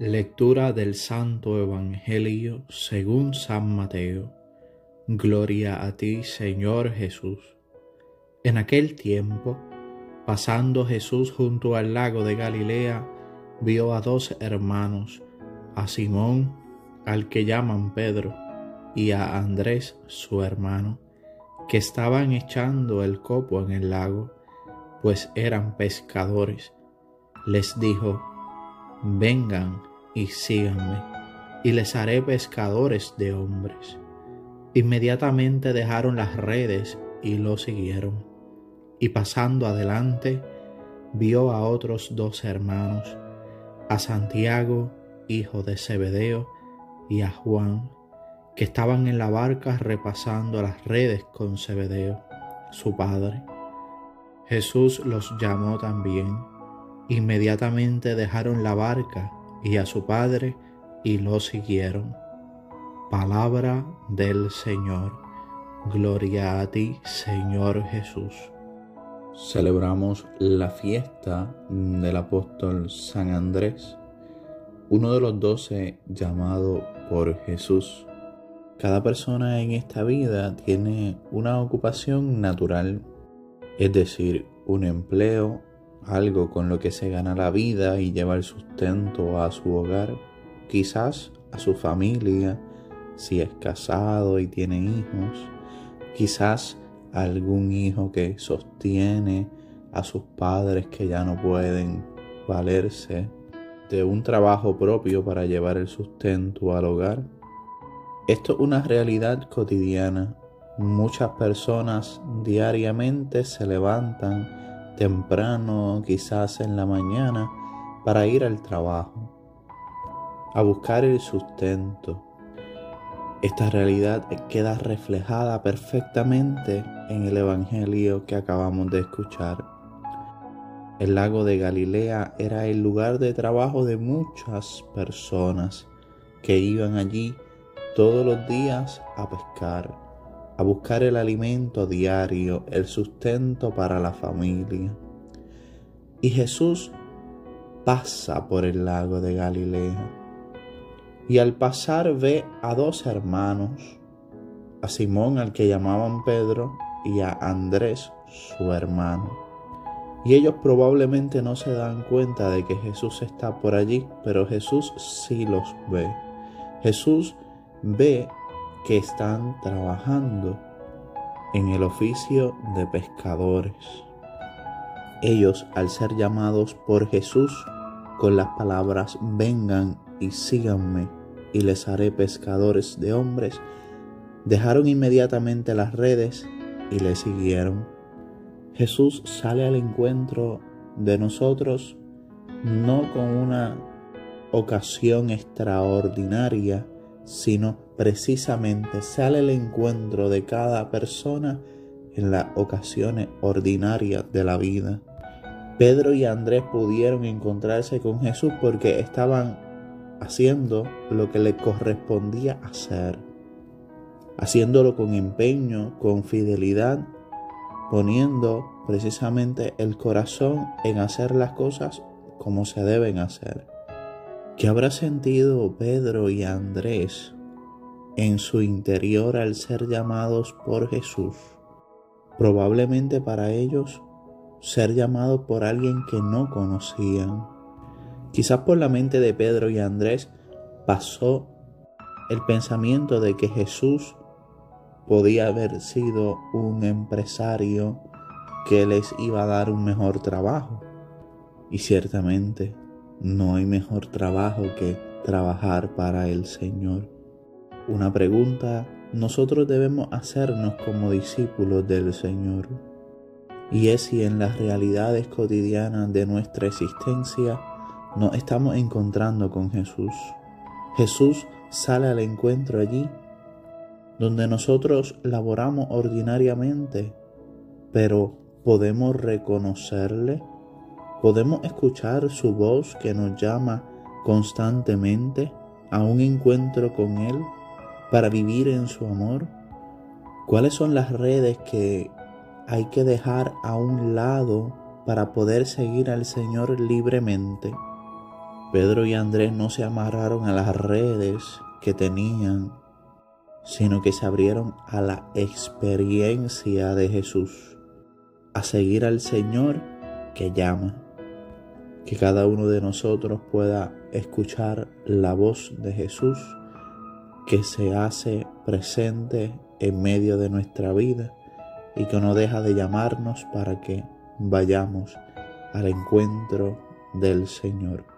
Lectura del Santo Evangelio según San Mateo. Gloria a ti, Señor Jesús. En aquel tiempo, pasando Jesús junto al lago de Galilea, vio a dos hermanos, a Simón, al que llaman Pedro, y a Andrés, su hermano, que estaban echando el copo en el lago, pues eran pescadores. Les dijo, vengan y síganme, y les haré pescadores de hombres. Inmediatamente dejaron las redes y lo siguieron. Y pasando adelante, vio a otros dos hermanos, a Santiago, hijo de Zebedeo, y a Juan, que estaban en la barca repasando las redes con Zebedeo, su padre. Jesús los llamó también Inmediatamente dejaron la barca y a su padre y lo siguieron. Palabra del Señor. Gloria a ti, Señor Jesús. Celebramos la fiesta del apóstol San Andrés, uno de los doce llamado por Jesús. Cada persona en esta vida tiene una ocupación natural, es decir, un empleo, algo con lo que se gana la vida y lleva el sustento a su hogar, quizás a su familia, si es casado y tiene hijos, quizás algún hijo que sostiene a sus padres que ya no pueden valerse de un trabajo propio para llevar el sustento al hogar. Esto es una realidad cotidiana. Muchas personas diariamente se levantan temprano, quizás en la mañana, para ir al trabajo, a buscar el sustento. Esta realidad queda reflejada perfectamente en el Evangelio que acabamos de escuchar. El lago de Galilea era el lugar de trabajo de muchas personas que iban allí todos los días a pescar a buscar el alimento diario, el sustento para la familia. Y Jesús pasa por el lago de Galilea. Y al pasar ve a dos hermanos, a Simón al que llamaban Pedro y a Andrés su hermano. Y ellos probablemente no se dan cuenta de que Jesús está por allí, pero Jesús sí los ve. Jesús ve que están trabajando en el oficio de pescadores. Ellos, al ser llamados por Jesús con las palabras vengan y síganme y les haré pescadores de hombres, dejaron inmediatamente las redes y le siguieron. Jesús sale al encuentro de nosotros no con una ocasión extraordinaria, sino precisamente sale el encuentro de cada persona en las ocasiones ordinarias de la vida. Pedro y Andrés pudieron encontrarse con Jesús porque estaban haciendo lo que le correspondía hacer, haciéndolo con empeño, con fidelidad, poniendo precisamente el corazón en hacer las cosas como se deben hacer. ¿Qué habrá sentido Pedro y Andrés en su interior al ser llamados por Jesús? Probablemente para ellos ser llamados por alguien que no conocían. Quizás por la mente de Pedro y Andrés pasó el pensamiento de que Jesús podía haber sido un empresario que les iba a dar un mejor trabajo. Y ciertamente no hay mejor trabajo que trabajar para el Señor. Una pregunta nosotros debemos hacernos como discípulos del Señor. Y es si en las realidades cotidianas de nuestra existencia nos estamos encontrando con Jesús. Jesús sale al encuentro allí, donde nosotros laboramos ordinariamente, pero podemos reconocerle podemos escuchar su voz que nos llama constantemente a un encuentro con Él para vivir en su amor? ¿Cuáles son las redes que hay que dejar a un lado para poder seguir al Señor libremente? Pedro y Andrés no se amarraron a las redes que tenían, sino que se abrieron a la experiencia de Jesús, a seguir al Señor que llama. Que cada uno de nosotros pueda escuchar la voz de Jesús que se hace presente en medio de nuestra vida y que no deja de llamarnos para que vayamos al encuentro del Señor.